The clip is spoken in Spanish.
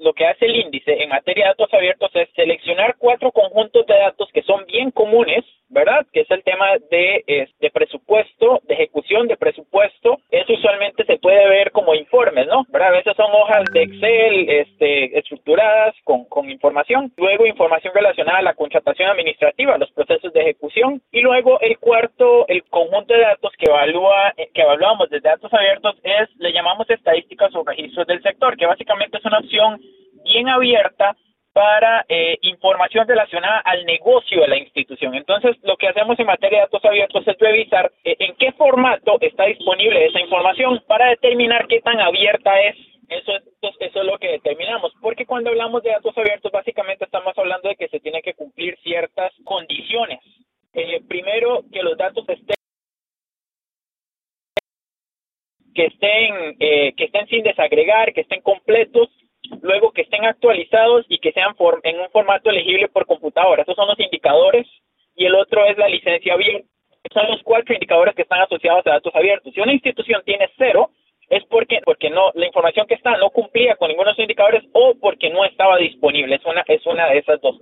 lo que, hace el índice en materia de datos abiertos es seleccionar cuatro conjuntos de datos que son bien comunes, ¿verdad? Que es el tema de, presupuesto, de ejecución de presupuesto. Eso usualmente se puede ver como informes, ¿no? A veces son hojas de Excel este, estructuradas con, con información. Luego información relacionada a la contratación administrativa, los procesos de ejecución. Y luego el cuarto, el conjunto de datos que evalúa, que evaluamos desde datos abiertos es, le llamamos estadísticas o registros del sector, que básicamente es una opción bien abierta para eh, información relacionada al negocio de la institución. Entonces, lo que hacemos en materia de datos abiertos es revisar eh, en qué formato está disponible esa información para determinar qué tan abierta es. Eso, eso, es lo que determinamos, porque cuando hablamos de datos abiertos, básicamente estamos hablando de que se tienen que cumplir ciertas condiciones. Eh, primero, que los datos estén que estén eh, que estén sin desagregar, que estén completos luego que estén actualizados y que sean en un formato elegible por computadora. Esos son los indicadores y el otro es la licencia abierta. Son los cuatro indicadores que están asociados a datos abiertos. Si una institución tiene cero, es porque, porque no, la información que está no cumplía con ninguno de esos indicadores o porque no estaba disponible. Es una, es una de esas dos.